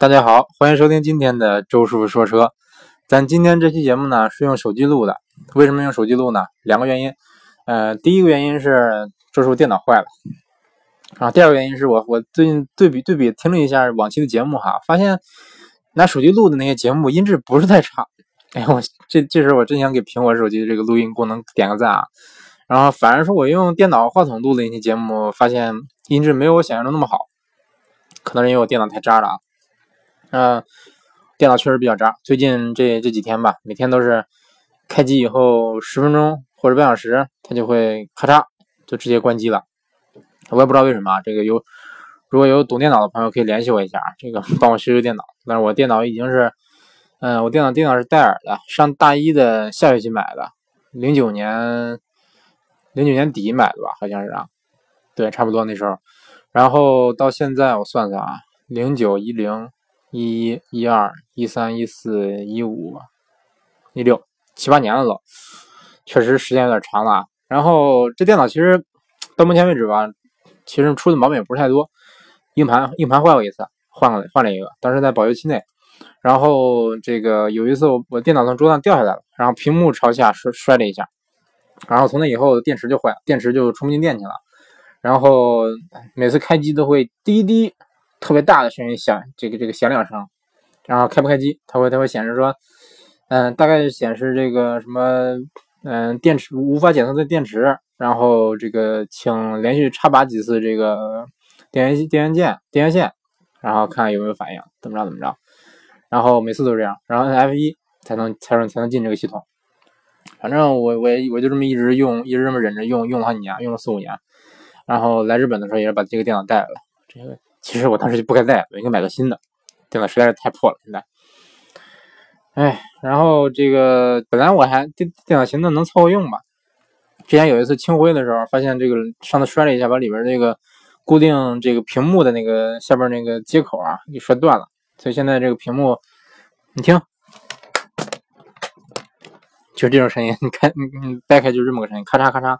大家好，欢迎收听今天的周师傅说车。咱今天这期节目呢是用手机录的，为什么用手机录呢？两个原因。呃，第一个原因是周师傅电脑坏了，啊，第二个原因是我我最近对比对比听了一下往期的节目哈，发现拿手机录的那些节目音质不是太差。哎呀，我这这时候我真想给苹果手机这个录音功能点个赞啊。然后反而说我用电脑话筒录的那些节目，发现音质没有我想象中那么好，可能是因为我电脑太渣了啊。嗯，电脑确实比较渣。最近这这几天吧，每天都是开机以后十分钟或者半小时，它就会咔嚓就直接关机了。我也不知道为什么。这个有如果有懂电脑的朋友可以联系我一下，这个帮我修修电脑。但是我电脑已经是，嗯，我电脑电脑是戴尔的，上大一的下学期买的，零九年零九年底买的吧，好像是啊，对，差不多那时候。然后到现在我算算啊，零九一零。一一一二一三一四一五一六七八年了都，确实时间有点长了。然后这电脑其实到目前为止吧，其实出的毛病也不是太多。硬盘硬盘坏过一次，换了换了一个，当时在保修期内。然后这个有一次我我电脑从桌上掉下来了，然后屏幕朝下摔摔了一下，然后从那以后电池就坏了，电池就充不进电去了。然后每次开机都会滴滴。特别大的声音响，这个这个响两声，然后开不开机，它会它会显示说，嗯，大概显示这个什么，嗯，电池无法检测的电池，然后这个请连续插拔几次这个电源电源键电源线，然后看有没有反应，怎么着怎么着，然后每次都这样，然后按 F 一才能才能才能进这个系统，反正我我我就这么一直用，一直这么忍着用，用了好几年，用了四五年，然后来日本的时候也是把这个电脑带来了，这个。其实我当时就不该带，我应该买个新的。电脑实在是太破了，现在。哎，然后这个本来我还电电脑寻思能凑合用吧。之前有一次清灰的时候，发现这个上次摔了一下，把里边这个固定这个屏幕的那个下边那个接口啊给摔断了。所以现在这个屏幕，你听，就这种声音，你看，你掰开就这么个声音，咔嚓咔嚓。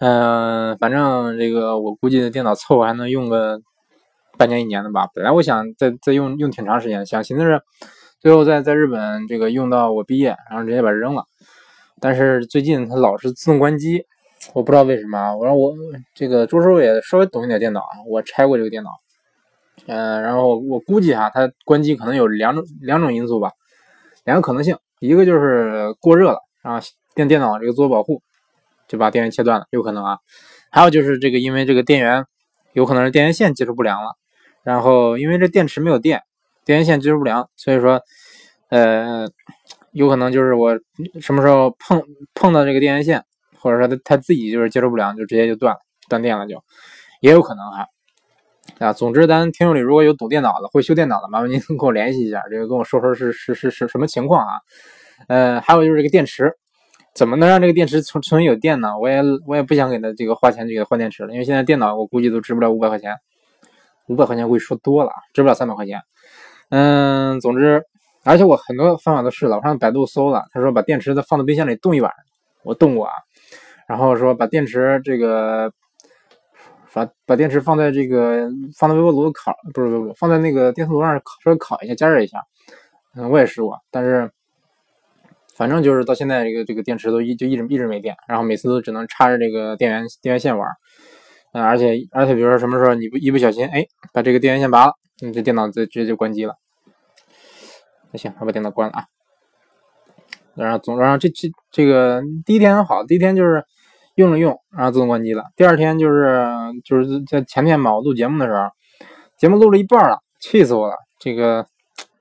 嗯，反正这个我估计电脑凑合还能用个。半年一年的吧，本来我想再再用用挺长时间，想寻思是最后在在日本这个用到我毕业，然后直接把它扔了。但是最近它老是自动关机，我不知道为什么。我说我这个周师傅也稍微懂一点电脑，我拆过这个电脑，嗯，然后我估计哈，它关机可能有两种两种因素吧，两个可能性，一个就是过热了，然后电电脑这个自我保护就把电源切断了，有可能啊。还有就是这个因为这个电源有可能是电源线接触不良了。然后，因为这电池没有电，电源线接触不良，所以说，呃，有可能就是我什么时候碰碰到这个电源线，或者说它它自己就是接触不良，就直接就断了，断电了就，也有可能哈。啊，总之咱听众里如果有懂电脑的，会修电脑的，麻烦您跟我联系一下，这个跟我说说是是是是什么情况啊？呃，还有就是这个电池，怎么能让这个电池重重新有电呢？我也我也不想给他这个花钱去给他换电池了，因为现在电脑我估计都值不了五百块钱。五百块钱估计说多了，值不了三百块钱。嗯，总之，而且我很多方法都试了，我上百度搜了，他说把电池再放到冰箱里冻一晚上，我冻过啊。然后说把电池这个，把把电池放在这个放在微波炉烤，不是不是放在那个电磁炉上烤稍微烤一下，加热一下。嗯，我也试过，但是反正就是到现在这个这个电池都一就一直一直没电，然后每次都只能插着这个电源电源线玩。而且而且，比如说什么时候你不一不小心，哎，把这个电源线拔了，你这电脑就直接就关机了。那行，我把电脑关了啊。然后总然后这这这个第一天好，第一天就是用了用，然后自动关机了。第二天就是就是在前天嘛，我录节目的时候，节目录了一半了，气死我了，这个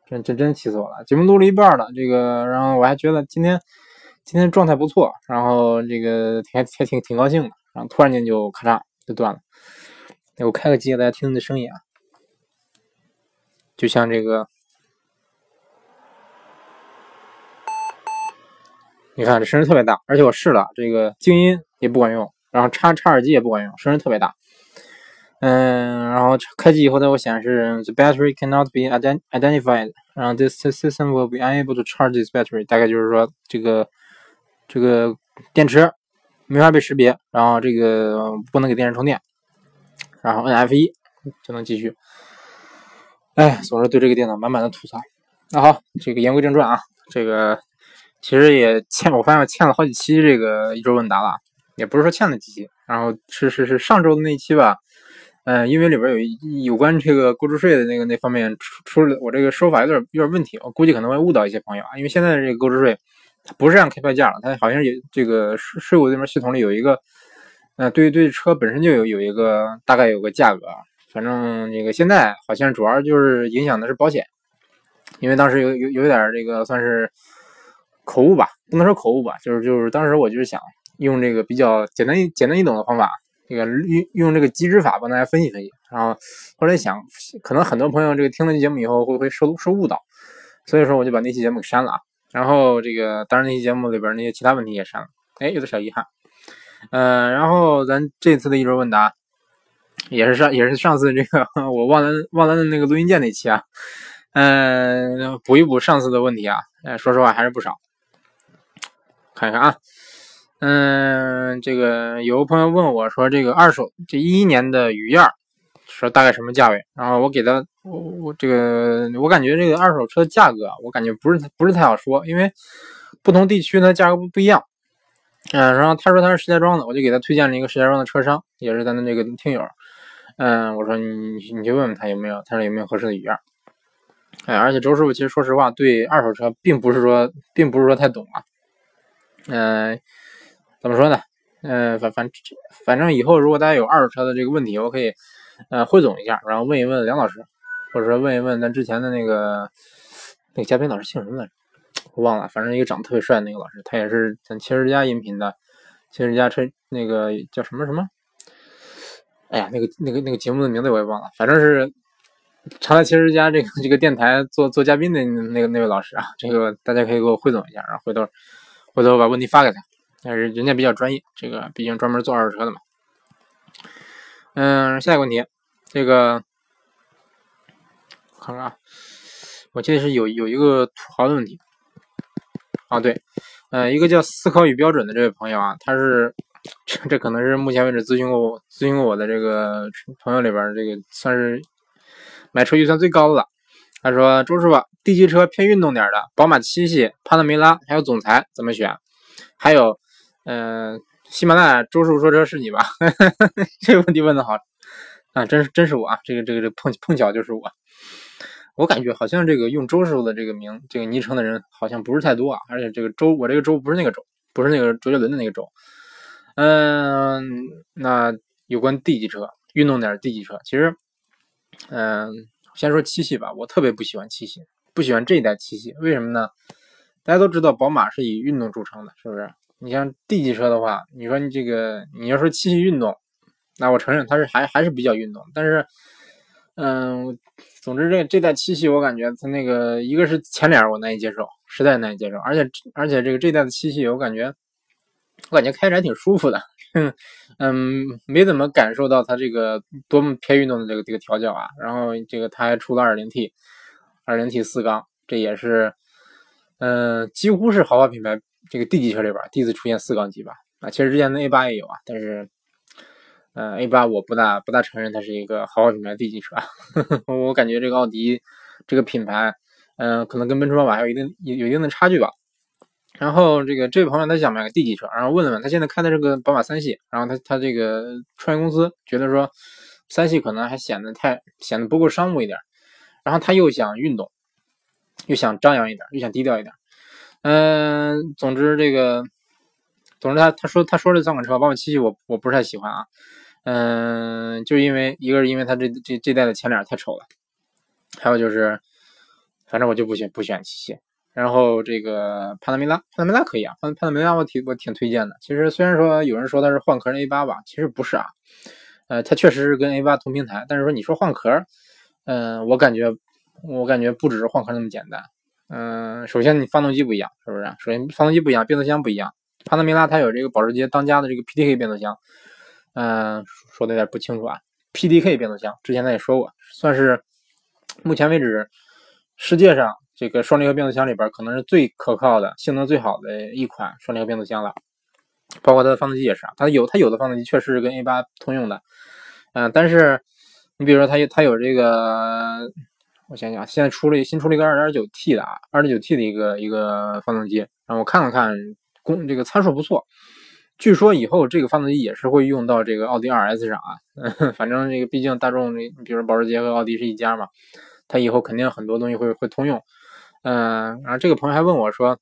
真真真气死我了。节目录了一半了，这个然后我还觉得今天今天状态不错，然后这个还还挺挺高兴的，然后突然间就咔嚓。就断了。我开个机，大家听听这声音啊，就像这个，你看这声音特别大，而且我试了，这个静音也不管用，然后插插耳机也不管用，声音特别大。嗯，然后开机以后，它会显示 the battery cannot be identified，然后 this system will be unable to charge this battery，大概就是说这个这个电池。没法被识别，然后这个不能给电池充电，然后摁 F 一就能继续。哎，总是对这个电脑满满的吐槽。那好，这个言归正传啊，这个其实也欠，我发现我欠了好几期这个一周问答了，也不是说欠了几期，然后是是是上周的那一期吧，嗯，因为里边有有关这个购置税的那个那方面出出了我这个说法有点有点问题，我估计可能会误导一些朋友啊，因为现在这个购置税不是按开票价了，它好像有这个税税务这边系统里有一个，呃，对对车本身就有有一个大概有个价格。反正那个现在好像主要就是影响的是保险，因为当时有有有点这个算是口误吧，不能说口误吧，就是就是当时我就是想用这个比较简单简单易懂的方法，这个用用这个机制法帮大家分析分析。然后后来想，可能很多朋友这个听了节目以后会会受受误导，所以说我就把那期节目给删了啊。然后这个当然那期节目里边那些其他问题也删了，哎，有点小遗憾。嗯，然后咱这次的一周问答。也是上也是上次这个 我忘了忘了那个录音键那期啊，嗯，补一补上次的问题啊，哎，说实话还是不少。看一看啊，嗯，这个有个朋友问我说，这个二手这一一年的雨燕，说大概什么价位？然后我给他我我这个我感觉这个二手车价格，我感觉不是不是太好说，因为不同地区呢价格不不一样。嗯，然后他说他是石家庄的，我就给他推荐了一个石家庄的车商，也是咱的这个听友。嗯，我说你你去问问他有没有，他说有没有合适的雨燕。哎，而且周师傅其实说实话，对二手车并不是说并不是说太懂啊。嗯，怎么说呢？嗯，反反反正以后如果大家有二手车的这个问题，我可以呃汇总一下，然后问一问梁老师，或者说问一问咱之前的那个那个嘉宾老师姓什么来着？我忘了，反正一个长得特别帅的那个老师，他也是咱汽车之家音频的，汽车之家车那个叫什么什么？哎呀，那个那个那个节目的名字我也忘了，反正是常来汽车之家这个这个电台做做嘉宾的那个那位老师啊，这个大家可以给我汇总一下，然后回头回头把问题发给他，但是人家比较专业，这个毕竟专门做二手车的嘛。嗯，下一个问题，这个看看啊，我记得是有有一个土豪的问题。啊，对，呃，一个叫思考与标准的这位朋友啊，他是这这可能是目前为止咨询过我咨询过我的这个朋友里边这个算是买车预算最高的了。他说：“周师傅，D 级车偏运动点的，宝马七系、帕拉梅拉还有总裁怎么选？还有，嗯，喜马拉雅周师傅说车是你吧？这个问题问的好啊，真是真是我啊，这个这个这碰碰巧就是我。”我感觉好像这个用周师傅的这个名这个昵称的人好像不是太多啊，而且这个周我这个周不是那个周，不是那个周杰伦的那个周。嗯，那有关 D 级车，运动点 D 级车，其实，嗯，先说七系吧，我特别不喜欢七系，不喜欢这一代七系，为什么呢？大家都知道宝马是以运动著称的，是不是？你像 D 级车的话，你说你这个你要说七系运动，那我承认它是还还是比较运动，但是。嗯，总之这这代七系我感觉它那个一个是前脸我难以接受，实在难以接受，而且而且这个这代的七系我感觉我感觉开着还挺舒服的，嗯，没怎么感受到它这个多么偏运动的这个这个调教啊。然后这个它还出了 2.0T，2.0T 四缸，这也是嗯几乎是豪华品牌这个 D 级车里边第一次出现四缸机吧？啊，其实之前的 A8 也有啊，但是。呃，A 八我不大不大承认它是一个豪华品牌 D 级车，我感觉这个奥迪这个品牌，嗯，可能跟奔驰、宝马还有一定有有一定的差距吧。然后这个这位朋友他想买个 D 级车，然后问了问，他现在开的这个宝马三系，然后他他这个创业公司觉得说三系可能还显得太显得不够商务一点，然后他又想运动，又想张扬一点，又想低调一点，嗯，总之这个，总之他他说他说这三款车，宝马七系我我不是太喜欢啊。嗯，就因为一个是因为它这这这代的前脸太丑了，还有就是，反正我就不选不选七系。然后这个帕拉梅拉，帕拉梅拉可以啊，帕帕拉梅拉我挺我挺推荐的。其实虽然说有人说它是换壳的 A 八吧，其实不是啊。呃，它确实是跟 A 八同平台，但是说你说换壳，嗯，我感觉我感觉不只是换壳那么简单。嗯，首先你发动机不一样，是不是？首先发动机不一样，变速箱不一样。帕拉梅拉它有这个保时捷当家的这个 PDK 变速箱。嗯，说的有点不清楚啊。PDK 变速箱之前咱也说过，算是目前为止世界上这个双离合变速箱里边可能是最可靠的、性能最好的一款双离合变速箱了。包括它的发动机也是啊，它有它有的发动机确实是跟 A8 通用的。嗯，但是你比如说它有它有这个我想想，现在出了新出了一个二点九 T 的啊，二点九 T 的一个一个发动机，然后我看了看，功这个参数不错。据说以后这个发动机也是会用到这个奥迪 RS 上啊，反正这个毕竟大众，你比如保时捷和奥迪是一家嘛，它以后肯定很多东西会会通用。嗯，然后这个朋友还问我说，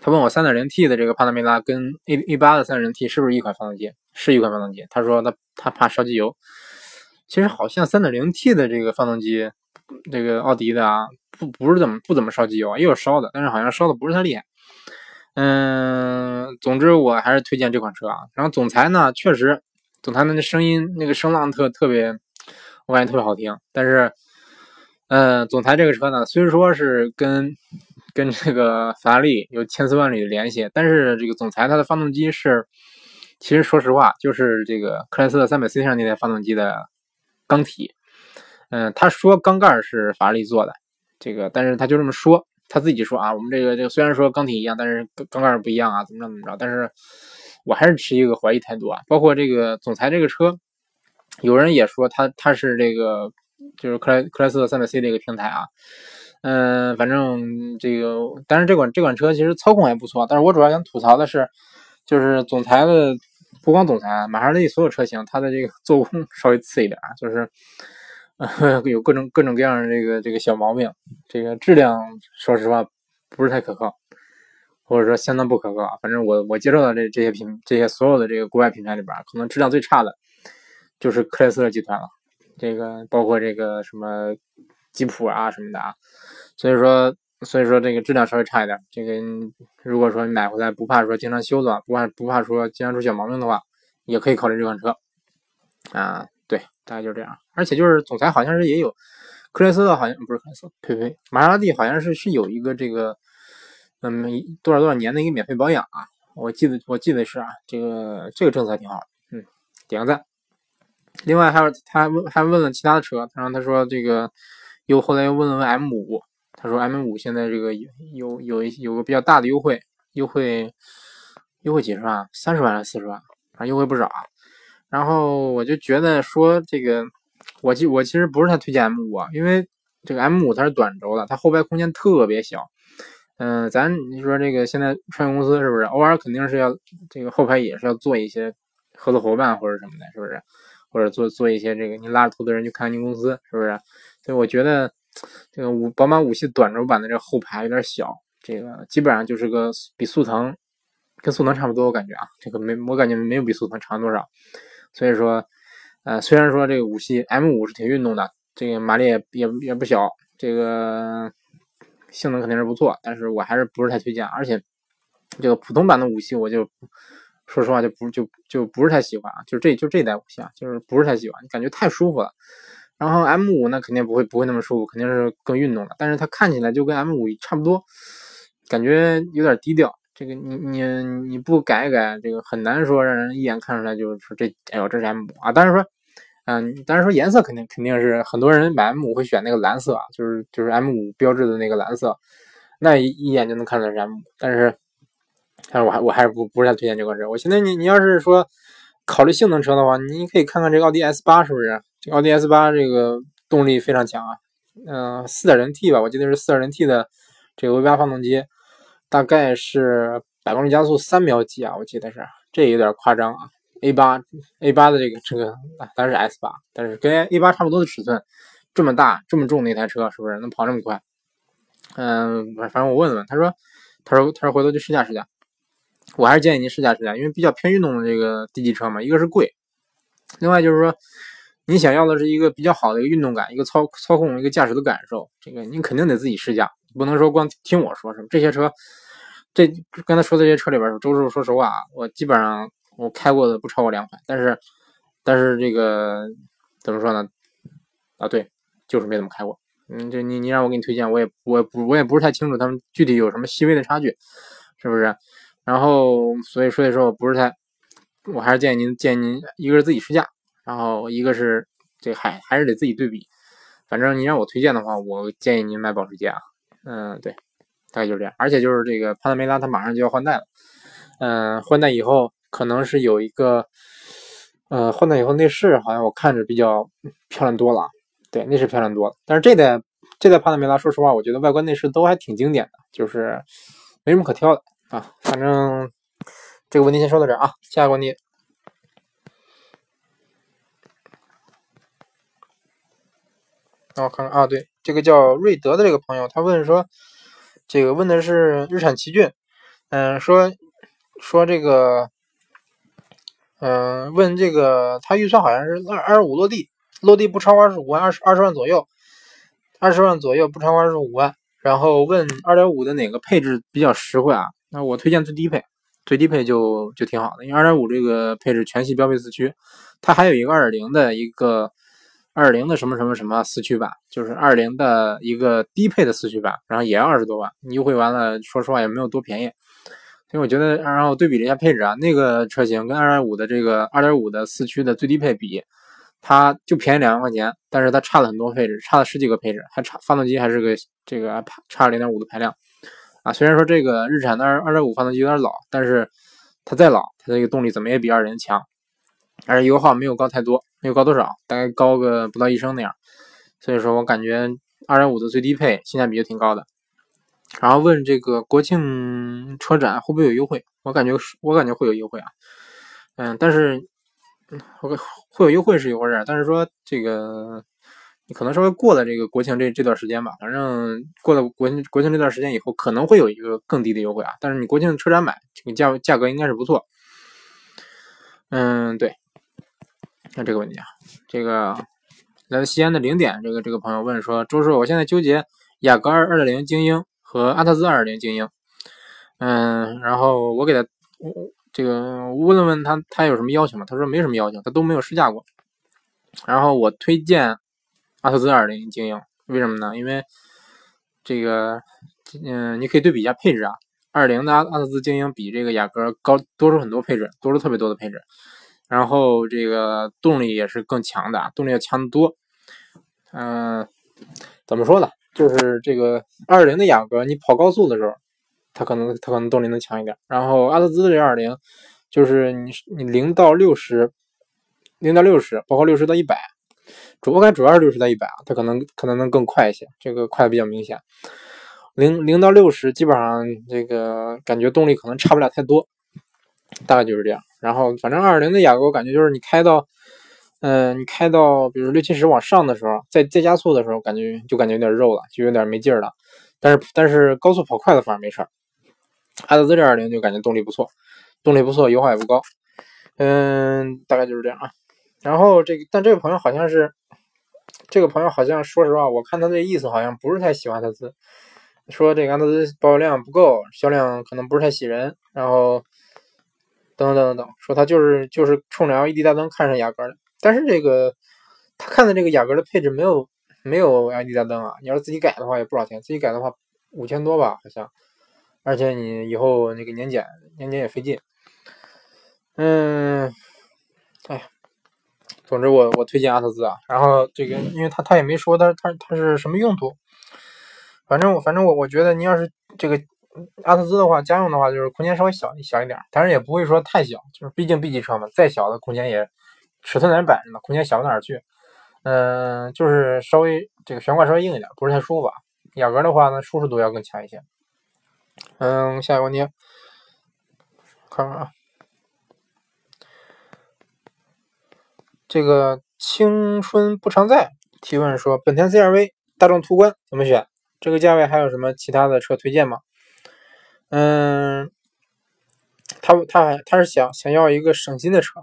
他问我 3.0T 的这个帕拉梅拉跟 A A 八的 3.0T 是不是一款发动机？是一款发动机。他说他他怕烧机油。其实好像 3.0T 的这个发动机，这个奥迪的啊，不不是怎么不怎么烧机油啊，也有烧的，但是好像烧的不是太厉害。嗯，总之我还是推荐这款车啊。然后总裁呢，确实，总裁的那声音那个声浪特特别，我感觉特别好听。但是，嗯，总裁这个车呢，虽说是跟跟这个法拉利有千丝万缕的联系，但是这个总裁它的发动机是，其实说实话，就是这个克莱斯勒 300C 上那台发动机的缸体。嗯，他说缸盖是法拉利做的，这个，但是他就这么说。他自己说啊，我们这个这个虽然说缸体一样，但是缸盖不一样啊，怎么着怎么着？但是我还是持一个怀疑态度啊。包括这个总裁这个车，有人也说他他是这个就是克莱克莱斯勒 300C 这个平台啊。嗯，反正这个，但是这款这款车其实操控也不错。但是我主要想吐槽的是，就是总裁的不光总裁，玛莎拉蒂所有车型它的这个 做工稍微次一点，就是。有各种各种各样的这个这个小毛病，这个质量说实话不是太可靠，或者说相当不可靠。反正我我接触到这这些品这些所有的这个国外品牌里边，可能质量最差的就是克莱斯勒集团了。这个包括这个什么吉普啊什么的啊，所以说所以说这个质量稍微差一点。这个如果说你买回来不怕说经常修的话，不怕不怕说经常出小毛病的话，也可以考虑这款车啊。对，大概就这样。而且就是总裁好像是也有，克莱斯勒好像不是克莱斯，呸呸，玛莎拉蒂好像是是有一个这个，嗯，多少多少年的一个免费保养啊。我记得我记得是啊，这个这个政策挺好，嗯，点个赞。另外还有他问还问了其他的车，然后他说这个又后来又问了问 M 五，他说 M 五现在这个有有有一有个比较大的优惠，优惠优惠几十万，三十万还是四十万，反正优惠不少啊。然后我就觉得说这个，我其我其实不是太推荐 M 五啊，因为这个 M 五它是短轴的，它后排空间特别小。嗯，咱你说这个现在创业公司是不是偶尔肯定是要这个后排也是要做一些合作伙伴或者什么的，是不是？或者做做一些这个你拉着投资人去看您公司，是不是？所以我觉得这个五宝马五系短轴版的这个后排有点小，这个基本上就是个比速腾跟速腾差不多，我感觉啊，这个没我感觉没有比速腾长多少。所以说，呃，虽然说这个五系 M 五是挺运动的，这个马力也也也不小，这个性能肯定是不错，但是我还是不是太推荐。而且这个普通版的五系，我就说实话就不就就不是太喜欢啊，就这就这代五系啊，就是不是太喜欢，感觉太舒服了。然后 M 五呢，肯定不会不会那么舒服，肯定是更运动的，但是它看起来就跟 M 五差不多，感觉有点低调。这个你你你不改改，这个很难说让人一眼看出来就是说这哎呦这是 M 五啊。但是说，嗯，但是说颜色肯定肯定是很多人买 M 五会选那个蓝色啊，就是就是 M 五标志的那个蓝色，那一一眼就能看出来是 M 五。但是，但是我还我还是不不是太推荐这款车。我现在你你要是说考虑性能车的话，你可以看看这个奥迪 S 八是不是？这奥迪 S 八这个动力非常强啊，嗯，四点零 T 吧，我记得是四点零 T 的这个 V 八发动机。大概是百公里加速三秒几啊？我记得是，这有点夸张啊。A 八 A 八的这个这个当然是 S 八，但是跟 A 八差不多的尺寸，这么大这么重的一台车，是不是能跑这么快？嗯，反正我问了问，他说他说他说回头去试驾试驾。我还是建议您试驾试驾，因为比较偏运动的这个低级车嘛，一个是贵，另外就是说你想要的是一个比较好的一个运动感，一个操操控一个驾驶的感受，这个您肯定得自己试驾。不能说光听我说什么这些车，这刚才说的这些车里边，周师傅说实话啊，我基本上我开过的不超过两款，但是但是这个怎么说呢？啊，对，就是没怎么开过。嗯，就你你让我给你推荐，我也我不我也不是太清楚他们具体有什么细微的差距，是不是？然后所以所以说我不是太，我还是建议您建议您一个是自己试驾，然后一个是这还还是得自己对比。反正你让我推荐的话，我建议您买保时捷啊。嗯，对，大概就是这样。而且就是这个帕拉梅拉，它马上就要换代了。嗯，换代以后可能是有一个，呃，换代以后内饰好像我看着比较漂亮多了。对，内饰漂亮多了。但是这代这代帕拉梅拉，说实话，我觉得外观内饰都还挺经典的，就是没什么可挑的啊。反正这个问题先说到这儿啊，下一个问题。让我看看啊，对，这个叫瑞德的这个朋友，他问说，这个问的是日产奇骏，嗯，说说这个，嗯，问这个他预算好像是二二十五落地，落地不超过二十五万，二十二十万左右，二十万左右不超过二十五万，然后问二点五的哪个配置比较实惠啊？那我推荐最低配，最低配就就挺好的，因为二点五这个配置全系标配四驱，它还有一个二点零的一个。二点零的什么什么什么四驱版，就是二零的一个低配的四驱版，然后也要二十多万，优惠完了，说实话也没有多便宜。所以我觉得，然后对比了一下配置啊，那个车型跟二点五的这个二点五的四驱的最低配比，它就便宜两万块钱，但是它差了很多配置，差了十几个配置，还差发动机还是个这个差零点五的排量啊。虽然说这个日产的二二点五发动机有点老，但是它再老，它这个动力怎么也比二零强。而且油耗没有高太多，没有高多少，大概高个不到一升那样。所以说我感觉二点五的最低配性价比就挺高的。然后问这个国庆车展会不会有优惠？我感觉我感觉会有优惠啊。嗯，但是会会有优惠是一回事，但是说这个你可能稍微过了这个国庆这这段时间吧，反正过了国庆国庆这段时间以后，可能会有一个更低的优惠啊。但是你国庆车展买这个价价格应该是不错。嗯，对。看这个问题啊，这个来自西安的零点，这个这个朋友问说：“周叔，我现在纠结雅阁二二点零精英和阿特兹二点零精英，嗯，然后我给他我这个问了问他，他有什么要求吗？他说没什么要求，他都没有试驾过。然后我推荐阿特兹二点零精英，为什么呢？因为这个，嗯，你可以对比一下配置啊，二零的阿阿特兹精英比这个雅阁高多出很多配置，多出特别多的配置。”然后这个动力也是更强的，动力要强得多。嗯，怎么说呢？就是这个二零的雅阁，你跑高速的时候，它可能它可能动力能强一点。然后阿特兹这二零，就是你你零到六十，零到六十，包括六十到一百，主我感主要是六十到一百啊，它可能可能能更快一些，这个快比较明显。零零到六十，基本上这个感觉动力可能差不了太多。大概就是这样，然后反正二零的雅阁，我感觉就是你开到，嗯，你开到比如六七十往上的时候，在再加速的时候，感觉就感觉有点肉了，就有点没劲儿了。但是但是高速跑快的反而没事儿。阿特兹这二零就感觉动力不错，动力不错，油耗也不高。嗯，大概就是这样啊。然后这个，但这个朋友好像是，这个朋友好像说实话，我看他这意思好像不是太喜欢阿特兹，说这个阿特兹保有量不够，销量可能不是太喜人，然后。等等等等，说他就是就是冲着 LED 大灯看上雅阁的，但是这个他看的这个雅阁的配置没有没有 LED 大灯啊，你要是自己改的话也不少钱，自己改的话五千多吧好像，而且你以后那个年检年检也费劲，嗯，哎，总之我我推荐阿特兹啊，然后这个因为他他也没说他他他是什么用途，反正我反正我我觉得你要是这个。阿特兹的话，家用的话就是空间稍微小小一点，但是也不会说太小，就是毕竟 B 级车嘛，再小的空间也尺寸在那摆着呢，空间小不哪去。嗯，就是稍微这个悬挂稍微硬一点，不是太舒服。雅阁的话呢，舒适度要更强一些。嗯，下一个问题，看看啊，这个青春不常在提问说，本田 CR-V、大众途观怎么选？这个价位还有什么其他的车推荐吗？嗯，他他他是想想要一个省心的车，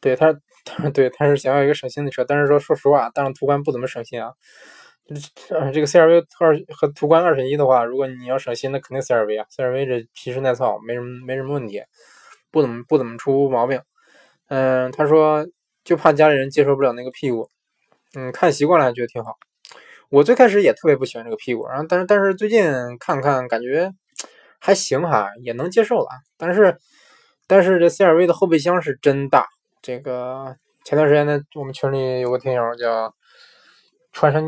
对他他对他是想要一个省心的车，但是说说实话，但是途观不怎么省心啊。这个 CRV 二和途观二选一的话，如果你要省心，那肯定 CRV 啊，CRV 这皮实耐操，没什么没什么问题，不怎么不怎么出毛病。嗯，他说就怕家里人接受不了那个屁股，嗯，看习惯了觉得挺好。我最开始也特别不喜欢这个屁股，然后但是但是最近看看感觉还行哈，也能接受了。但是但是这 CRV 的后备箱是真大。这个前段时间呢，我们群里有个听友叫穿山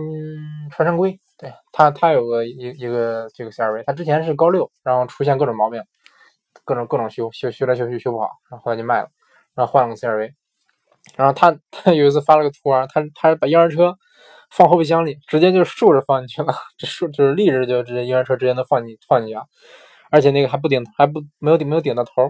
穿山龟，对他他有个一一个这个 CRV，他之前是高六，然后出现各种毛病，各种各种修修修来修去修不好，然后后来就卖了，然后换了个 CRV。然后他他有一次发了个图啊，他他把婴儿车。放后备箱里，直接就竖着放进去了，这 竖就是立着就直接婴儿车直接能放进放进去啊，而且那个还不顶还不没有顶没有顶到头，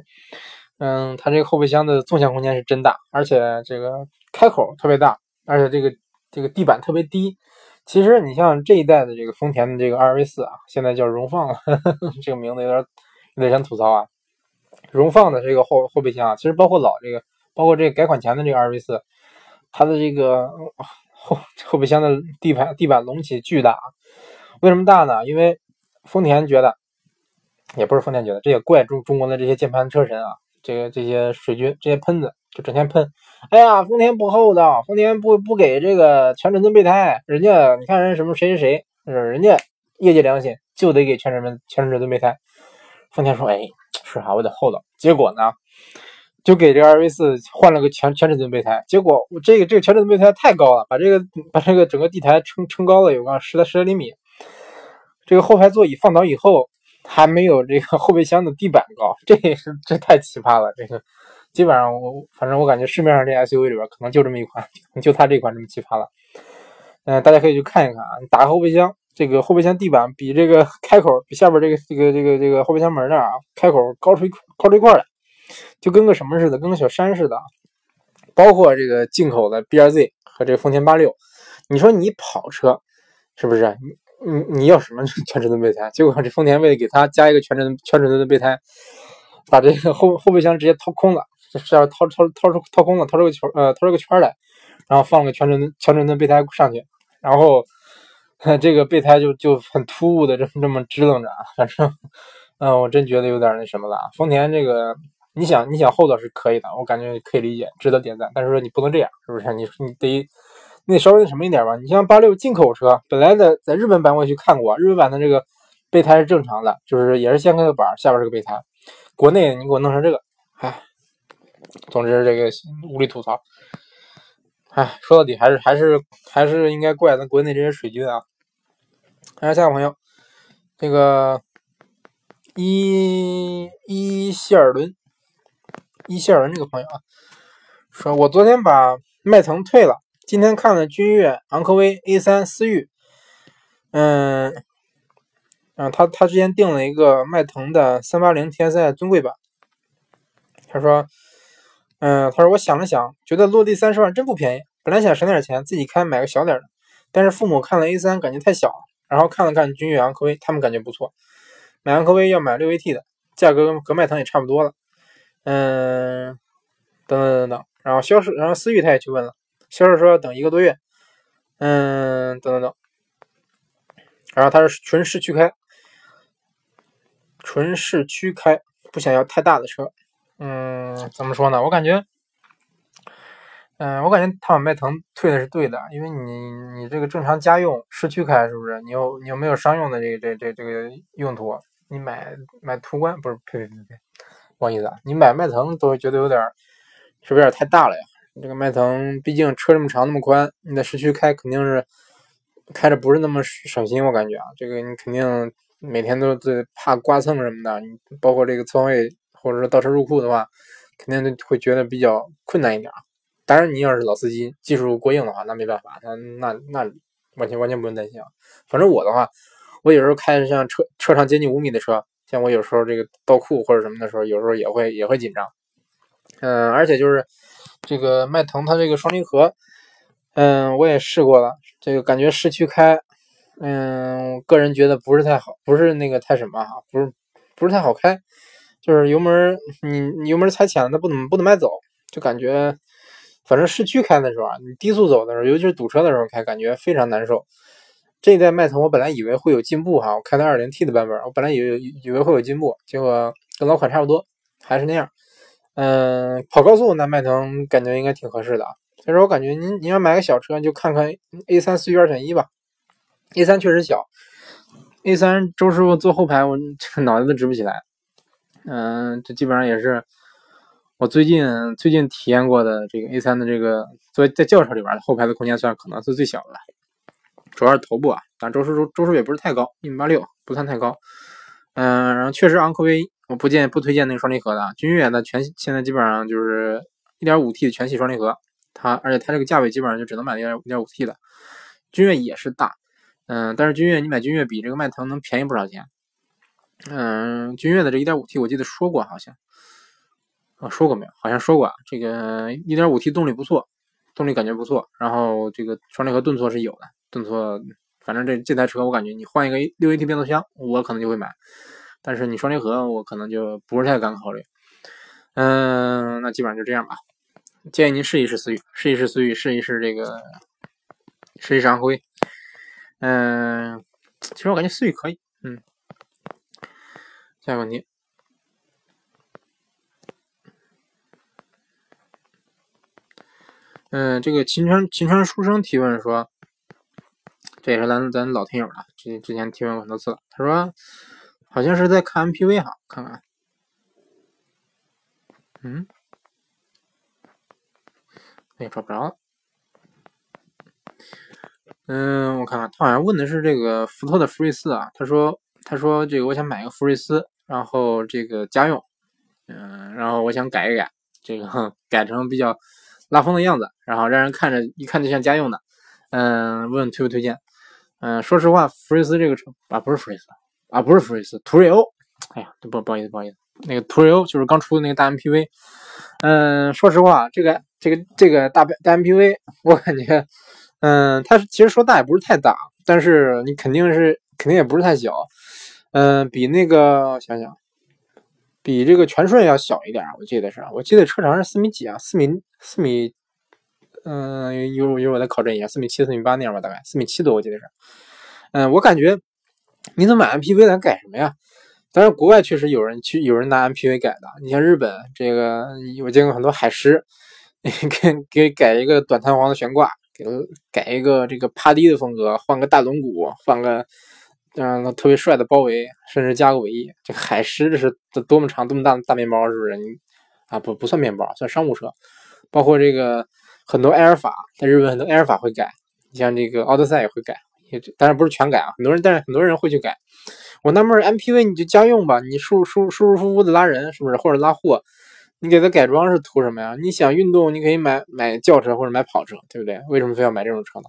嗯，它这个后备箱的纵向空间是真大，而且这个开口特别大，而且这个这个地板特别低。其实你像这一代的这个丰田的这个 RV4 啊，现在叫荣放了，这个名字有点有点想吐槽啊。荣放的这个后后备箱啊，其实包括老这个，包括这个改款前的这个 RV4，它的这个后后备箱的地盘地板隆起巨大。为什么大呢？因为丰田觉得，也不是丰田觉得，这也怪中中国的这些键盘车神啊，这个这些水军这些喷子就整天喷。哎呀，丰田不厚道，丰田不不给这个全尺寸备胎，人家你看人什么谁谁谁，人家业界良心就得给全尺寸全尺寸备胎。丰田说，哎，是啊，我得厚道。结果呢，就给这个二 V 四换了个全全尺寸备胎。结果我这个这个全尺寸备胎太高了，把这个把这个整个地台撑撑高了有个十来十来厘米。这个后排座椅放倒以后，还没有这个后备箱的地板高，这也是这太奇葩了，这个。基本上我反正我感觉市面上这 SUV 里边可能就这么一款，就它这款这么奇葩了。嗯，大家可以去看一看啊。你打开后备箱，这个后备箱地板比这个开口比下边这个这个这个这个后备箱门那儿啊开口高出一高出一块来，就跟个什么似的，跟个小山似的。包括这个进口的 BRZ 和这个丰田八六，你说你跑车是不是？你你你要什么全尺寸备胎？结果这丰田为了给它加一个全尺寸全尺寸的备胎，把这个后后备箱直接掏空了。这是要掏掏掏出掏空了，掏出个圈呃，掏出个圈来，然后放个全程全程的备胎上去，然后这个备胎就就很突兀的这么这么支棱着，反正嗯，我真觉得有点那什么了。丰田这个，你想你想厚道是可以的，我感觉可以理解，值得点赞。但是说你不能这样，是不是？你你得你得稍微那什么一点吧。你像八六进口车，本来的在日本版我也去看过，日本版的这个备胎是正常的，就是也是先开个板，下边是个备胎。国内你给我弄成这个，唉。总之，这个无力吐槽。哎，说到底还是还是还是应该怪咱国内这些水军啊。看下个朋友，这个伊伊希尔伦，伊希尔伦这个朋友啊，说我昨天把迈腾退了，今天看了君越、昂科威、A3、思域，嗯，嗯，他他之前订了一个迈腾的三八零 TSI 尊贵版，他说。嗯，他说我想了想，觉得落地三十万真不便宜。本来想省点钱自己开买个小点的，但是父母看了 A3 感觉太小，然后看了看君越、昂科威，他们感觉不错。买昂科威要买六 AT 的，价格跟迈腾也差不多了。嗯，等等等等，然后销售，然后思域他也去问了，销售说要等一个多月。嗯，等等等，然后他是纯市区开，纯市区开，不想要太大的车。嗯，怎么说呢？我感觉，嗯，我感觉他把迈腾退的是对的，因为你你这个正常家用市区开是不是？你又你又没有商用的这个这这这个用途，你买买途观不是？呸呸呸呸，不好意思啊，你买迈腾都觉得有点，是不是有点太大了呀？这个迈腾毕竟车这么长那么宽，你在市区开肯定是开着不是那么省心，我感觉啊，这个你肯定每天都在怕刮蹭什么的，你包括这个侧位。或者说倒车入库的话，肯定都会觉得比较困难一点。当然，你要是老司机，技术过硬的话，那没办法，那那那完全完全不用担心啊。反正我的话，我有时候开像车车长接近五米的车，像我有时候这个倒库或者什么的时候，有时候也会也会紧张。嗯，而且就是这个迈腾它这个双离合，嗯，我也试过了，这个感觉市区开，嗯，个人觉得不是太好，不是那个太什么哈，不是不是太好开。就是油门，你你油门踩浅了，它不怎么不怎么爱走，就感觉，反正市区开的时候啊，你低速走的时候，尤其是堵车的时候开，感觉非常难受。这一代迈腾，我本来以为会有进步哈，我开的 2.0T 的版本，我本来以为以为会有进步，结果跟老款差不多，还是那样。嗯，跑高速那迈腾感觉应该挺合适的啊。所以说我感觉您您要买个小车，就看看 A3 思域二选一吧。A3 确实小，A3 周师傅坐后排，我 这脑袋都直不起来。嗯，这基本上也是我最近最近体验过的这个 A3 的这个，坐在轿车里边的后排的空间算可能是最小的，主要是头部啊，但周数周数也不是太高，一米八六，不算太高。嗯，然后确实昂科威我不建不推荐那个双离合的，君越的全现在基本上就是一点五 T 的全系双离合，它而且它这个价位基本上就只能买一点一点五 T 的，君越也是大，嗯，但是君越你买君越比这个迈腾能便宜不少钱。嗯，君越的这 1.5T 我记得说过好像，啊说过没有？好像说过啊，这个 1.5T 动力不错，动力感觉不错，然后这个双离合顿挫是有的，顿挫，反正这这台车我感觉你换一个六 AT 变速箱，我可能就会买，但是你双离合我可能就不是太敢考虑。嗯，那基本上就这样吧。建议您试一试思域，试一试思域，试一试这个，试一试昂辉。嗯，其实我感觉思域可以。嗯，下一个问题。嗯，这个秦川秦川书生提问说，这也是咱咱老听友了，之之前提问过很多次了。他说，好像是在看 MPV 哈，看看。嗯，也找不着了。嗯，我看看，他好像问的是这个福特的福睿斯啊。他说，他说这个我想买个福睿斯，然后这个家用，嗯，然后我想改一改，这个 改成比较拉风的样子，然后让人看着一看就像家用的。嗯，问推不推荐？嗯，说实话，福睿斯这个车啊，不是福睿斯啊，不是福睿斯，途锐欧。哎呀，不不好意思，不好意思。那个途锐欧就是刚出的那个大 MPV，嗯，说实话，这个这个这个大大 MPV，我感觉，嗯，它其实说大也不是太大，但是你肯定是肯定也不是太小，嗯，比那个想想，比这个全顺要小一点，我记得是，我记得车长是四米几啊，四米四米，嗯，一会儿一会儿我再考证一下，四米七四米八那样吧，大概四米七多，我记得是，嗯，我感觉你怎么买 MPV 咱改什么呀？当然，国外确实有人去，有人拿 MPV 改的。你像日本这个，我见过很多海狮，给给改一个短弹簧的悬挂，给改一个这个趴低的风格，换个大轮毂，换个嗯特别帅的包围，甚至加个尾翼。这海狮这是多么长、多么大的大面包，是不是？你啊，不不算面包，算商务车。包括这个很多埃尔法，在日本很多埃尔法会改，你像这个奥德赛也会改，也当然不是全改啊，很多人，但是很多人会去改。我纳闷，MPV 你就家用吧，你舒舒舒舒服服的拉人，是不是？或者拉货，你给它改装是图什么呀？你想运动，你可以买买轿车或者买跑车，对不对？为什么非要买这种车呢？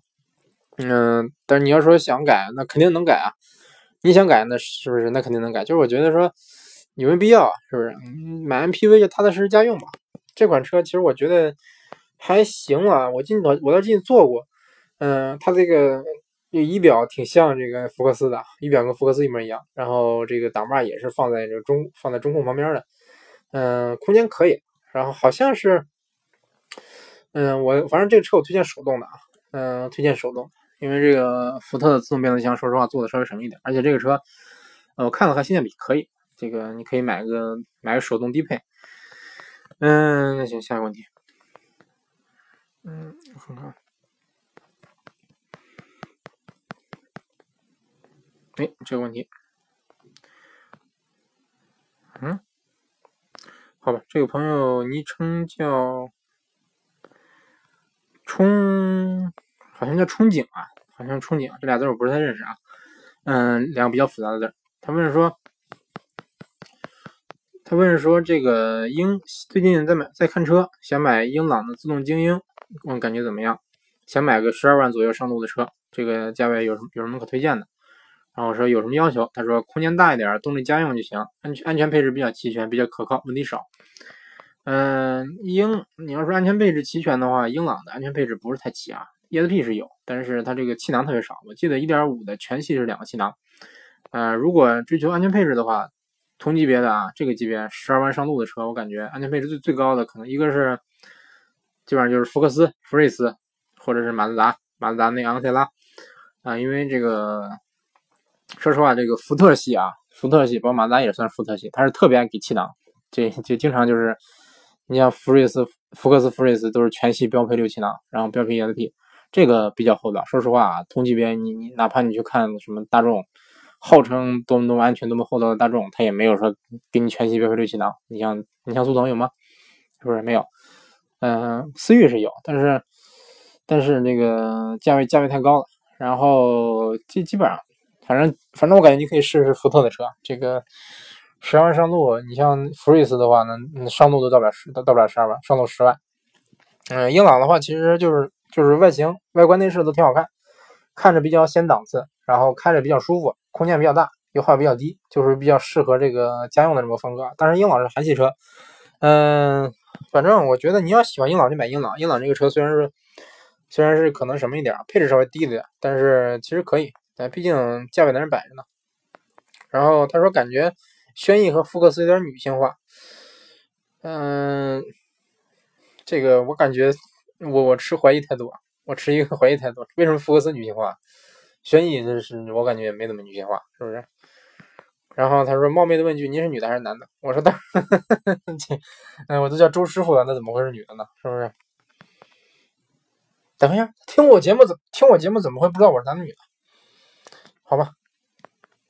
嗯，但是你要说想改，那肯定能改啊。你想改，那是不是？那肯定能改。就是我觉得说有没有必要，是不是？买 MPV 就踏踏实实家用吧。这款车其实我觉得还行啊，我进我我倒进去坐过，嗯，它这个。这仪表挺像这个福克斯的，仪表跟福克斯一模一样。然后这个挡把也是放在这中放在中控旁边的，嗯，空间可以。然后好像是，嗯，我反正这个车我推荐手动的啊，嗯，推荐手动，因为这个福特的自动变速箱说实话做的稍微省一点，而且这个车，我看了看性价比可以，这个你可以买个买个手动低配。嗯，那行，下一个问题，嗯，我看看。哎，这个问题，嗯，好吧，这个朋友昵称叫憧，好像叫憧憬啊，好像憧憬，这俩字我不是太认识啊。嗯，两个比较复杂的字。他问说，他问说，这个英最近在买在看车，想买英朗的自动精英，问感觉怎么样？想买个十二万左右上路的车，这个价位有什么有什么可推荐的？然后我说有什么要求？他说空间大一点，动力家用就行，安全安全配置比较齐全，比较可靠，问题少。嗯，英你要说安全配置齐全的话，英朗的安全配置不是太齐啊，ESP 是有，但是它这个气囊特别少。我记得1.5的全系是两个气囊。呃，如果追求安全配置的话，同级别的啊，这个级别十二万上路的车，我感觉安全配置最最高的可能一个是，基本上就是福克斯、福睿斯，或者是马自达、马自达那昂克赛拉啊，因为这个。说实话，这个福特系啊，福特系，宝马咱也算福特系，它是特别爱给气囊，这就经常就是，你像福瑞斯、福克斯、福睿斯都是全系标配六气囊，然后标配 ESP，这个比较厚道。说实话啊，同级别你你哪怕你去看什么大众，号称多么多么安全、多么厚道的大众，它也没有说给你全系标配六气囊。你像你像速腾有吗？是不是没有？嗯，思域是有，但是但是那个价位价位太高了，然后基基本上。反正反正我感觉你可以试试福特的车，这个十万上路，你像福睿斯的话呢，上路都到不了十，到不了十二万，上路十万。嗯，英朗的话其实就是就是外形外观内饰都挺好看，看着比较显档次，然后开着比较舒服，空间比较大，油耗比较低，就是比较适合这个家用的这么风格。但是英朗是韩系车，嗯，反正我觉得你要喜欢英朗就买英朗。英朗这个车虽然是虽然是可能什么一点，配置稍微低了点，但是其实可以，毕竟价位在那摆着呢。然后他说感觉轩逸和福克斯有点女性化，嗯，这个我感觉我我持怀疑态度。我持一个怀疑态度，为什么福克斯女性化，轩逸这是我感觉也没怎么女性化，是不是？然后他说冒昧的问句，您是女的还是男的？我说当然，嗯，我都叫周师傅了，那怎么会是女的呢？是不是？等一下，听我节目怎听我节目怎么会不知道我是男的女的？好吧，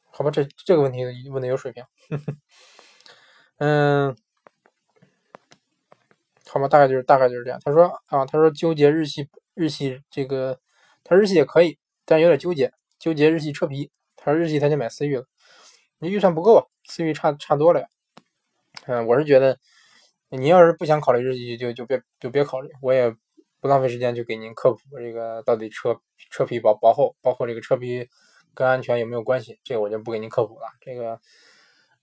好吧，这这个问题问的有水平。嗯。好吧，大概就是大概就是这样。他说啊，他说纠结日系日系这个，他日系也可以，但有点纠结，纠结日系车皮。他说日系他就买思域了，你预算不够啊，思域差差多了呀。嗯，我是觉得你要是不想考虑日系，就就别就别考虑，我也不浪费时间去给您科普这个到底车车皮薄薄厚，包括这个车皮跟安全有没有关系，这个我就不给您科普了。这个，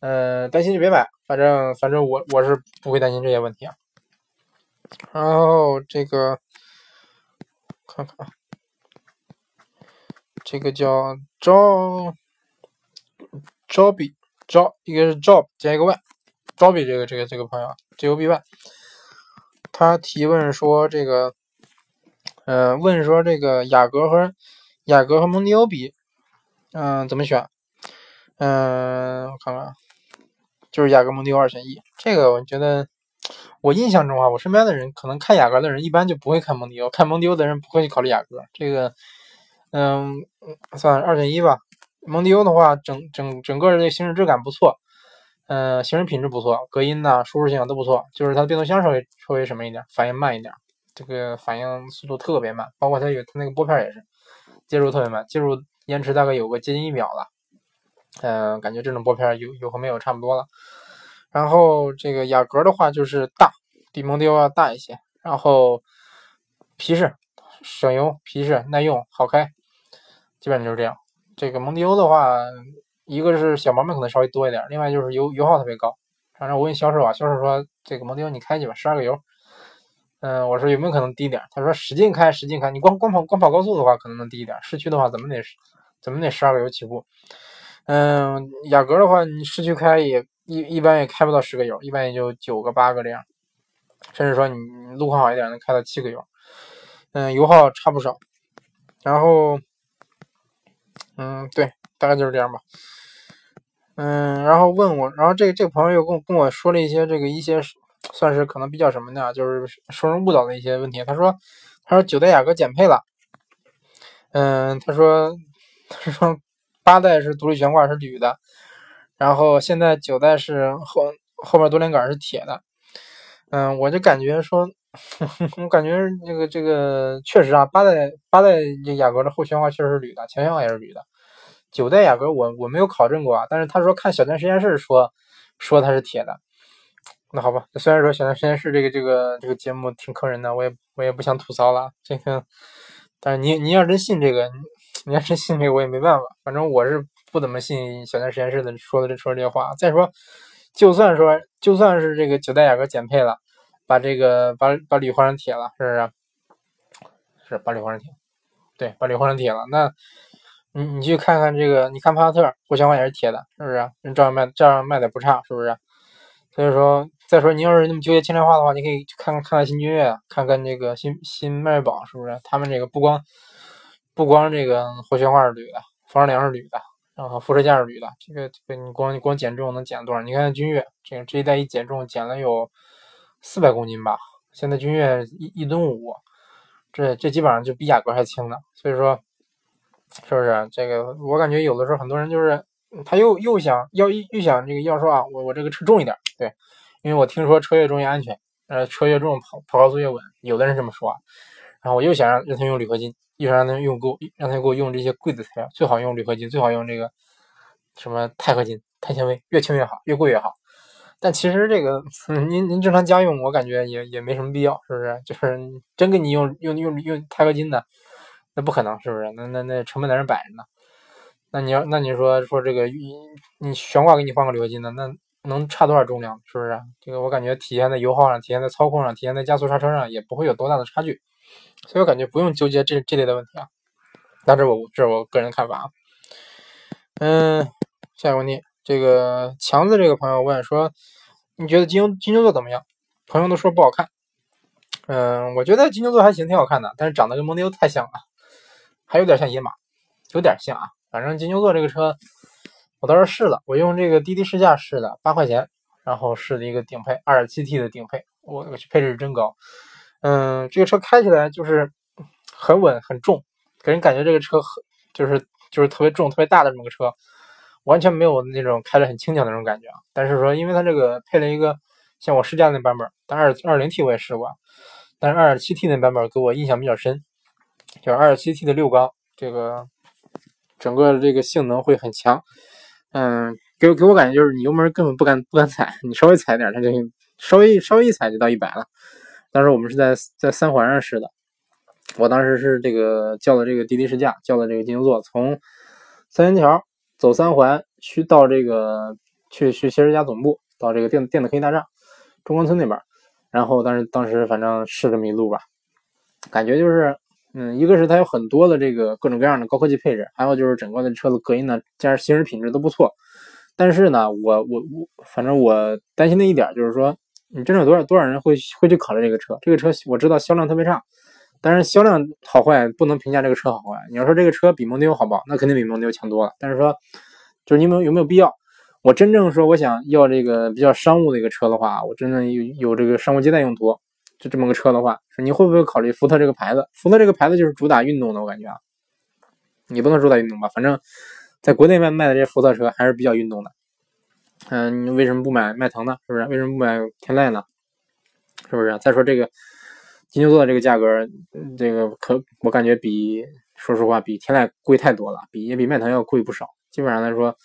嗯，担心就别买，反正反正我我是不会担心这些问题啊。然后这个看看啊，这个叫招招比招，一个是 job 加一个 y，招比这个这个这个朋友 j o b y，他提问说这个，嗯，问说这个雅阁和雅阁和蒙迪欧比，嗯，怎么选？嗯，我看看，就是雅阁蒙迪欧二选一，这个我觉得。我印象中啊，我身边的人可能看雅阁的人一般就不会看蒙迪欧，看蒙迪欧的人不会去考虑雅阁。这个，嗯，算二选一吧。蒙迪欧的话，整整整个的行驶质感不错，嗯，行驶品质不错，隔音呐、舒适性都不错。就是它的变速箱稍微稍微什么一点，反应慢一点，这个反应速度特别慢。包括它有它那个拨片也是，接入特别慢，接入延迟大概有个接近一秒了。嗯，感觉这种拨片有有和没有差不多了。然后这个雅阁的话就是大，比蒙迪欧要大一些。然后皮实、省油、皮实、耐用、好开，基本就是这样。这个蒙迪欧的话，一个是小毛病可能稍微多一点，另外就是油油耗特别高。反正我问销售啊，销售说这个蒙迪欧你开去吧，十二个油。嗯，我说有没有可能低点？他说使劲开，使劲开。你光光跑光跑高速的话，可能能低一点。市区的话，怎么得怎么得十二个油起步？嗯，雅阁的话，你市区开也。一一般也开不到十个油，一般也就九个八个这样，甚至说你路况好一点能开到七个油，嗯，油耗差不少。然后，嗯，对，大概就是这样吧。嗯，然后问我，然后这个这个朋友又跟我跟我说了一些这个一些算是可能比较什么的，就是受人误导的一些问题。他说，他说九代雅阁减配了，嗯，他说他说八代是独立悬挂是铝的。然后现在九代是后后面多连杆是铁的，嗯，我就感觉说，我感觉这个这个确实啊，八代八代这雅阁的后悬挂确实是铝的，前悬挂也是铝的。九代雅阁我我没有考证过啊，但是他说看小段实验室说说它是铁的，那好吧，虽然说小段实验室这个这个这个节目挺坑人的，我也我也不想吐槽了这个，但是你你要真信这个，你要真信这个我也没办法，反正我是。不怎么信小天实验室的说的这说这些话。再说，就算说就算是这个九代雅阁减配了，把这个把把铝换成铁了，是不是？是把铝换成铁，对，把铝换成铁了。那，你你去看看这个，你看帕萨特后悬挂也是铁的，是不是？人照样卖，照样卖的不差，是不是？所以说，再说你要是那么纠结轻量化的话，你可以看看看看新君越，看看这个新新迈锐宝，是不是？他们这个不光不光这个后悬挂是铝的，防撞梁是铝的。然后副车架是铝的，这个这个你光你光减重能减多少？你看君越这个这一代一减重减了有四百公斤吧，现在君越一一吨五，这这基本上就比雅阁还轻呢。所以说，是不是？这个我感觉有的时候很多人就是他又又想要又想这个要说啊，我我这个车重一点，对，因为我听说车越重越安全，呃，车越重跑跑高速越稳，有的人这么说，我又想让让他用铝合金。又想让他用够，让他给我用这些贵的材料，最好用铝合金，最好用这个什么钛合金、钛纤维，越轻越好，越贵越好。但其实这个，您您正常家用，我感觉也也没什么必要，是不是？就是真给你用用用用钛合金的，那不可能，是不是？那那那成本在那摆着呢。那你要那你说说这个你悬挂给你换个铝合金的，那能差多少重量？是不是？这个我感觉体现在油耗上，体现在操控上，体现在加速刹车上，也不会有多大的差距。所以我感觉不用纠结这这类的问题啊。那这我这是我个人看法啊。嗯，下一个问题，这个强子这个朋友问说，你觉得金牛金牛座怎么样？朋友都说不好看。嗯，我觉得金牛座还行，挺好看的，但是长得跟蒙迪欧太像了，还有点像野马，有点像啊。反正金牛座这个车，我倒是试了，我用这个滴滴试驾试的，八块钱，然后试的一个顶配二点七 T 的顶配，我我去配置真高。嗯，这个车开起来就是很稳很重，给人感觉这个车很就是就是特别重特别大的这么个车，完全没有那种开着很轻巧的那种感觉啊。但是说，因为它这个配了一个像我试驾那版本，但二二零 T 我也试过，但是二点七 T 那版本给我印象比较深，就是二点七 T 的六缸这个。整个这个性能会很强，嗯，给给我感觉就是你油门根本不敢不敢踩，你稍微踩点它就稍微稍微一踩就到一百了。当时我们是在在三环上试的，我当时是这个叫的这个滴滴试驾，叫的这个金牛座，从三元桥走三环去到这个去去汽车家总部，到这个电电子科技大厦中关村那边，然后当时当时反正试这么一路吧，感觉就是。嗯，一个是它有很多的这个各种各样的高科技配置，还有就是整个的车子隔音呢，加上行驶品质都不错。但是呢，我我我，反正我担心的一点就是说，你真正有多少多少人会会去考虑这个车？这个车我知道销量特别差，但是销量好坏不能评价这个车好坏。你要说这个车比蒙迪欧好不好？那肯定比蒙迪欧强多了。但是说，就是你们有没有必要？我真正说我想要这个比较商务的一个车的话，我真正有有这个商务接待用途。就这么个车的话，你会不会考虑福特这个牌子？福特这个牌子就是主打运动的，我感觉啊，你不能主打运动吧？反正在国内卖卖的这些福特车还是比较运动的。嗯，你为什么不买迈腾呢？是不是？为什么不买天籁呢？是不是？再说这个金牛座的这个价格，这个可我感觉比说实话比天籁贵太多了，比也比迈腾要贵不少。基本上来说，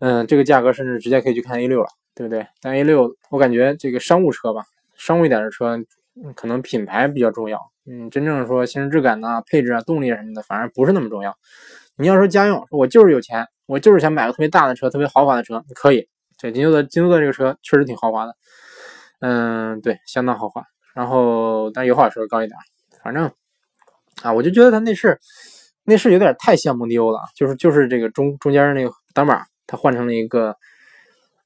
嗯，这个价格甚至直接可以去看 A 六了，对不对？但 A 六我感觉这个商务车吧。商务一点的车，可能品牌比较重要。嗯，真正说行驶质感呐、配置啊、动力啊什么的，反而不是那么重要。你要说家用，我就是有钱，我就是想买个特别大的车、特别豪华的车，可以。这金牛的金牛的这个车确实挺豪华的，嗯，对，相当豪华。然后，但油耗稍微高一点。反正啊，我就觉得它内饰内饰有点太像蒙迪欧了，就是就是这个中中间那个挡板，它换成了一个。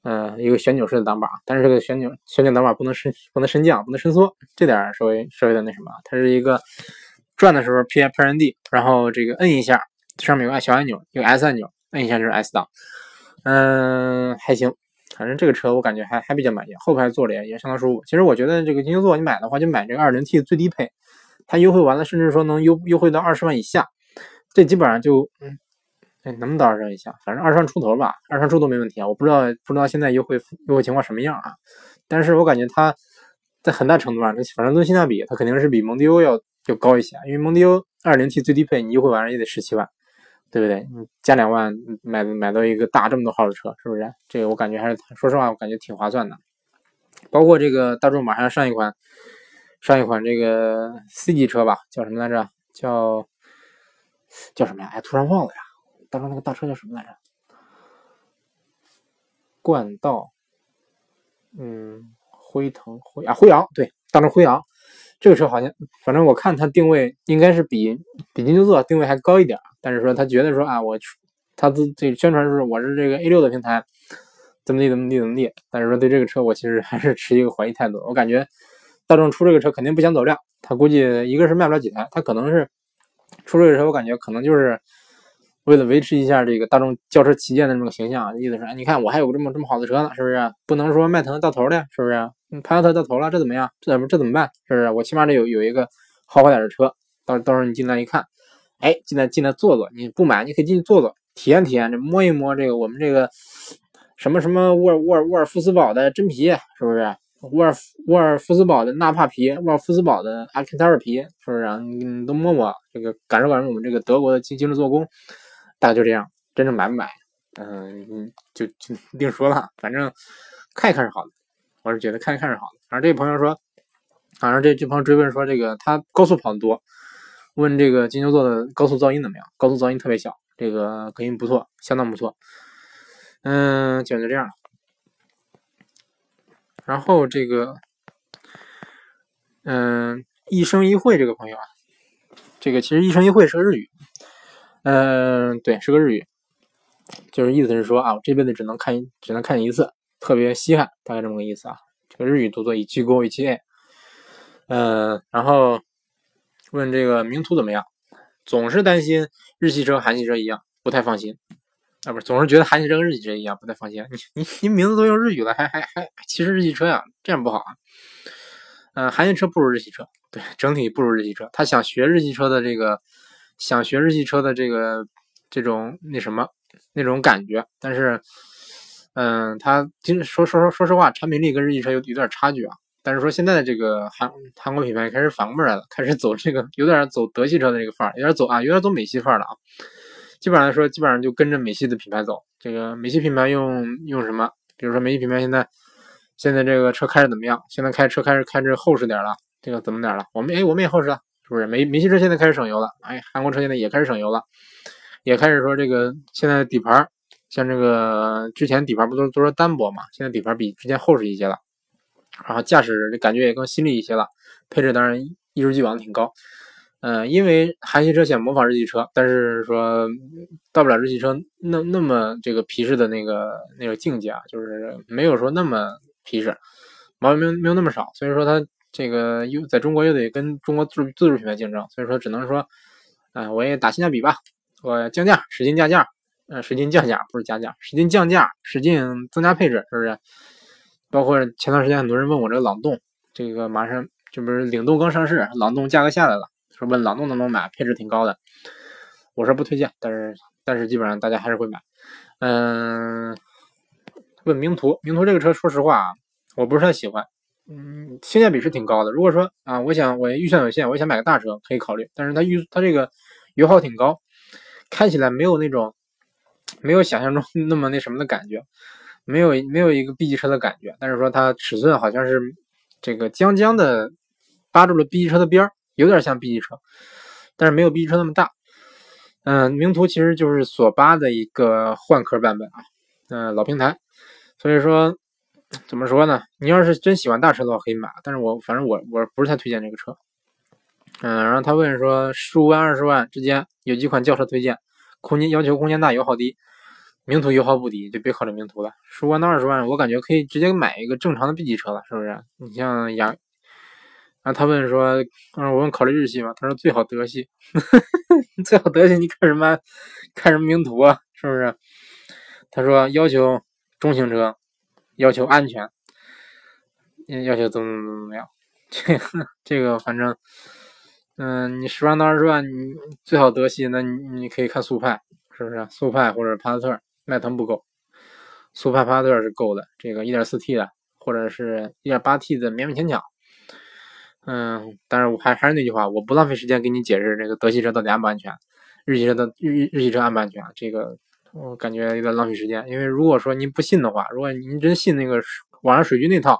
嗯，一个旋钮式的挡板，但是这个旋钮旋钮挡板不能升不能升降，不能伸缩，这点稍微稍微的那什么。它是一个转的时候 P I P N D，然后这个摁一下，上面有个小按钮，有 S 按钮，摁一下就是 S 档。嗯，还行，反正这个车我感觉还还比较满意，后排坐着也也相当舒服。其实我觉得这个金牛座你买的话，就买这个二零 T 最低配，它优惠完了，甚至说能优优惠到二十万以下，这基本上就嗯。哎，能不能到二十万以下？反正二十万出头吧，二十万出头没问题啊。我不知道不知道现在优惠优惠情况什么样啊？但是我感觉它在很大程度上，反正跟性价比，它肯定是比蒙迪欧要要高一些。因为蒙迪欧二零 T 最低配，你优惠完了也得十七万，对不对？你加两万买买到一个大这么多号的车，是不是？这个我感觉还是说实话，我感觉挺划算的。包括这个大众马上上一款上一款这个 C 级车吧，叫什么来着？叫叫什么呀？哎，突然忘了呀。当时那个大车叫什么来着？冠道，嗯，辉腾辉啊，辉昂，对，大众辉昂，这个车好像，反正我看它定位应该是比比金牛座定位还高一点，但是说他觉得说啊，我他自这宣传是我是这个 A 六的平台，怎么地怎么地怎么地，但是说对这个车我其实 还是持一个怀疑态度，我感觉大众出这个车肯定不想走量，他估计一个是卖不了几台，他可能是出这个车，我感觉可能就是。为了维持一下这个大众轿车旗舰的这种形象，意思是，你看我还有这么这么好的车呢，是不是？不能说迈腾到头了，是不是？帕萨特到头了，这怎么样？这怎么这怎么办？是不是？我起码得有有一个豪华点的车，到到时候你进来一看，哎，进来进来坐坐，你不买你可以进去坐坐，体验体验，这摸一摸这个我们这个什么什么沃尔沃尔沃尔夫斯堡的真皮，是不是？沃尔沃尔夫斯堡的纳帕皮，沃尔夫斯堡的阿肯塔尔皮，是不是？你都摸摸，这个感受感受我们这个德国的精精致做工。大概就这样，真正买不买，嗯，就就另说了。反正看一看是好的，我是觉得看一看是好的。反正这位朋友说，反正这这朋友追问说，这个他高速跑的多，问这个金牛座的高速噪音怎么样？高速噪音特别小，这个隔音不错，相当不错。嗯，基本就这样了。然后这个，嗯，一生一会这个朋友啊，这个其实一生一会是个日语，嗯，对，是个日语，就是意思是说啊，我这辈子只能看只能看你一次，特别稀罕，大概这么个意思啊。这个日语读作一七勾一七 a，嗯，然后。问这个名图怎么样？总是担心日系车、韩系车一样，不太放心。啊，不是，总是觉得韩系车跟日系车一样，不太放心。你你你名字都用日语了，还还还歧视日系车呀？这样不好啊。嗯，韩系车不如日系车，对，整体不如日系车。他想学日系车的这个，想学日系车的这个这种那什么那种感觉，但是，嗯，他今说说说说实话，产品力跟日系车有有点差距啊。但是说现在的这个韩韩国品牌开始反过来了，开始走这个有点走德系车的这个范儿，有点走啊，有点走美系范儿了啊。基本上来说，基本上就跟着美系的品牌走。这个美系品牌用用什么？比如说美系品牌现在现在这个车开着怎么样？现在开车开始开着厚实点了，这个怎么点了？我们哎，我们也厚实了，是不是？美美系车现在开始省油了，哎，韩国车现在也开始省油了，也开始说这个现在底盘像这个之前底盘不都都是单薄嘛？现在底盘比之前厚实一些了。然后驾驶感觉也更犀利一些了，配置当然一如既往的挺高。嗯，因为韩系车想模仿日系车，但是说到不了日系车那那么这个皮实的那个那个境界啊，就是没有说那么皮实，毛病没有没有那么少。所以说它这个又在中国又得跟中国自自主品牌竞争，所以说只能说，哎，我也打性价比吧，我降价，使劲降价，嗯，使劲降价不是加价，使劲降价，使劲增加配置，是不是？包括前段时间很多人问我这个朗动，这个马上这不是领动刚上市，朗动价格下来了，说问朗动能不能买，配置挺高的，我说不推荐，但是但是基本上大家还是会买。嗯，问名图，名图这个车说实话啊，我不是太喜欢，嗯，性价比是挺高的。如果说啊，我想我预算有限，我想买个大车可以考虑，但是它预它这个油耗挺高，开起来没有那种没有想象中 那么那什么的感觉。没有没有一个 B 级车的感觉，但是说它尺寸好像是这个将将的扒住了 B 级车的边儿，有点像 B 级车，但是没有 B 级车那么大。嗯，名图其实就是索八的一个换壳版本啊，嗯，老平台。所以说怎么说呢？你要是真喜欢大车的话可以买，但是我反正我我不是太推荐这个车。嗯，然后他问说十五万二十万之间有几款轿车推荐？空间要求空间大，油耗低。名图油耗不低，就别考虑名图了。十万到二十万，我感觉可以直接买一个正常的 B 级车了，是不是？你像雅，啊，他问说，嗯，我问考虑日系吗？他说最好德系，最好德系，你看什么？看什么名图啊？是不是？他说要求中型车，要求安全，要求怎么怎么怎么样？这个这个反正，嗯，你十万到二十万，你最好德系，那你你可以看速派，是不是？速派或者帕萨特。迈腾不够，速派帕萨特是够的。这个 1.4T 的或者是 1.8T 的勉勉强强。嗯，但是我还还是那句话，我不浪费时间给你解释这个德系车到底安不安全，日系车的日日系车安不安全？这个我感觉有点浪费时间。因为如果说您不信的话，如果您真信那个网上水军那套，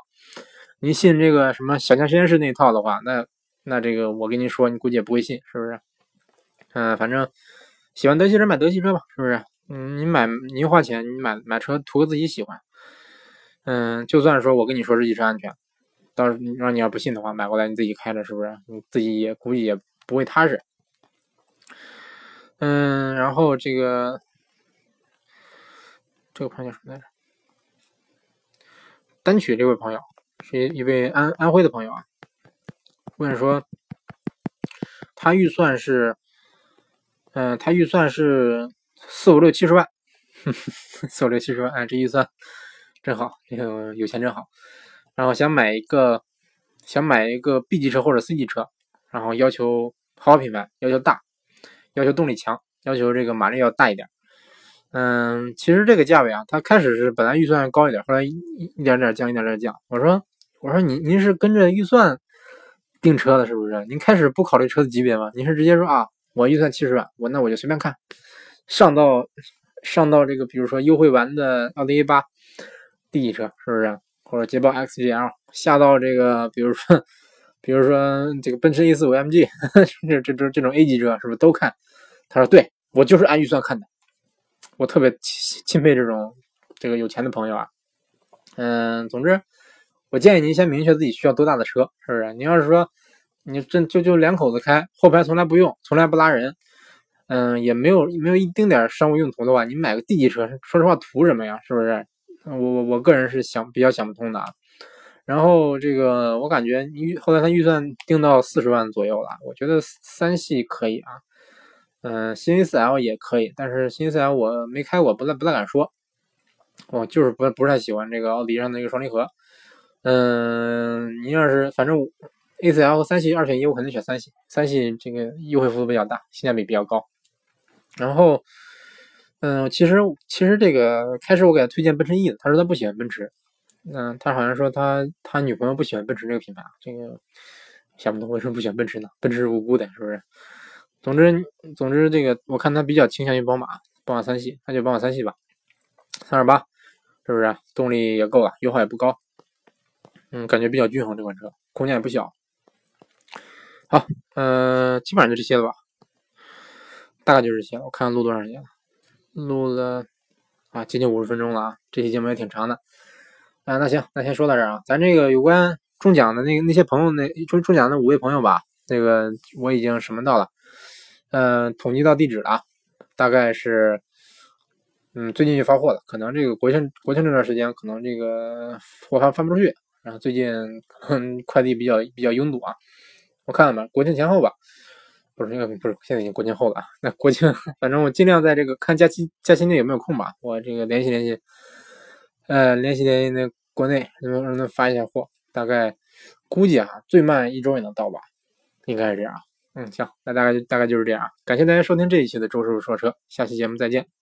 您信这个什么小强实验室那套的话，那那这个我跟您说，你估计也不会信，是不是？嗯，反正喜欢德系车买德系车吧，是不是？嗯，你买你花钱，你买买车图个自己喜欢。嗯，就算说我跟你说日系车安全，到时让你要不信的话，买过来你自己开着，是不是？你自己也估计也不会踏实。嗯，然后这个这个朋友叫什么来着？单曲这位朋友是一一位安安徽的朋友啊，问说他预算是，嗯，他预算是。四五六七十万，四五六七十万，哎，这预算真好，这个有钱真好。然后想买一个，想买一个 B 级车或者 C 级车，然后要求豪华品牌，要求大，要求动力强，要求这个马力要大一点。嗯，其实这个价位啊，他开始是本来预算高一点，后来一一点点降，一点点降。我说，我说您您是跟着预算订车的，是不是？您开始不考虑车的级别吗？您是直接说啊，我预算七十万，我那我就随便看。上到上到这个，比如说优惠完的奥迪 A 八 D 级车，是不是？或者捷豹 XGL，下到这个，比如说比如说这个奔驰 E 四五 MG，这这这这种 A 级车是不是都看？他说对我就是按预算看的，我特别钦钦佩这种这个有钱的朋友啊。嗯，总之我建议您先明确自己需要多大的车，是不是？你要是说你这就就两口子开，后排从来不用，从来不拉人，嗯，也没有没有一丁点商务用途的话，你买个 D 级车，说实话图什么呀？是不是？我我我个人是想比较想不通的啊。然后这个我感觉预后来他预算定到四十万左右了，我觉得三系可以啊，嗯，新 A4L 也可以，但是新 A4L 我没开过，不太不太敢说，我就是不不太喜欢这个奥迪上的一个双离合，嗯，您要是反正 A4L 和三系二选一，我肯定选三系，三系这个优惠幅度比较大，性价比比较高，然后。嗯，其实其实这个开始我给他推荐奔驰 E 的，他说他不喜欢奔驰。嗯，他好像说他他女朋友不喜欢奔驰这个品牌，这个想不通为什么不喜欢奔驰呢？奔驰是无辜的，是不是？总之总之这个我看他比较倾向于宝马，宝马三系，那就宝马三系吧，三二八，是不是？动力也够了，油耗也不高，嗯，感觉比较均衡这款车，空间也不小。好，嗯，基本上就这些了吧，大概就这些。我看看录多长时间了。录了啊，接近五十分钟了啊，这期节目也挺长的啊。那行，那先说到这儿啊。咱这个有关中奖的那个那些朋友，那中中奖的五位朋友吧，那个我已经什么到了，嗯，统计到地址了，大概是嗯最近就发货了，可能这个国庆国庆这段时间可能这个货发发不出去，然后最近快递比较比较拥堵啊，我看看吧，国庆前后吧。不是，应该不是，现在已经国庆后了啊。那国庆，反正我尽量在这个看假期假期内有没有空吧，我这个联系联系，呃，联系联系那国内能不能让他发一下货，大概估计啊，最慢一周也能到吧，应该是这样。嗯，行，那大概就大概就是这样。感谢大家收听这一期的周师傅说车，下期节目再见。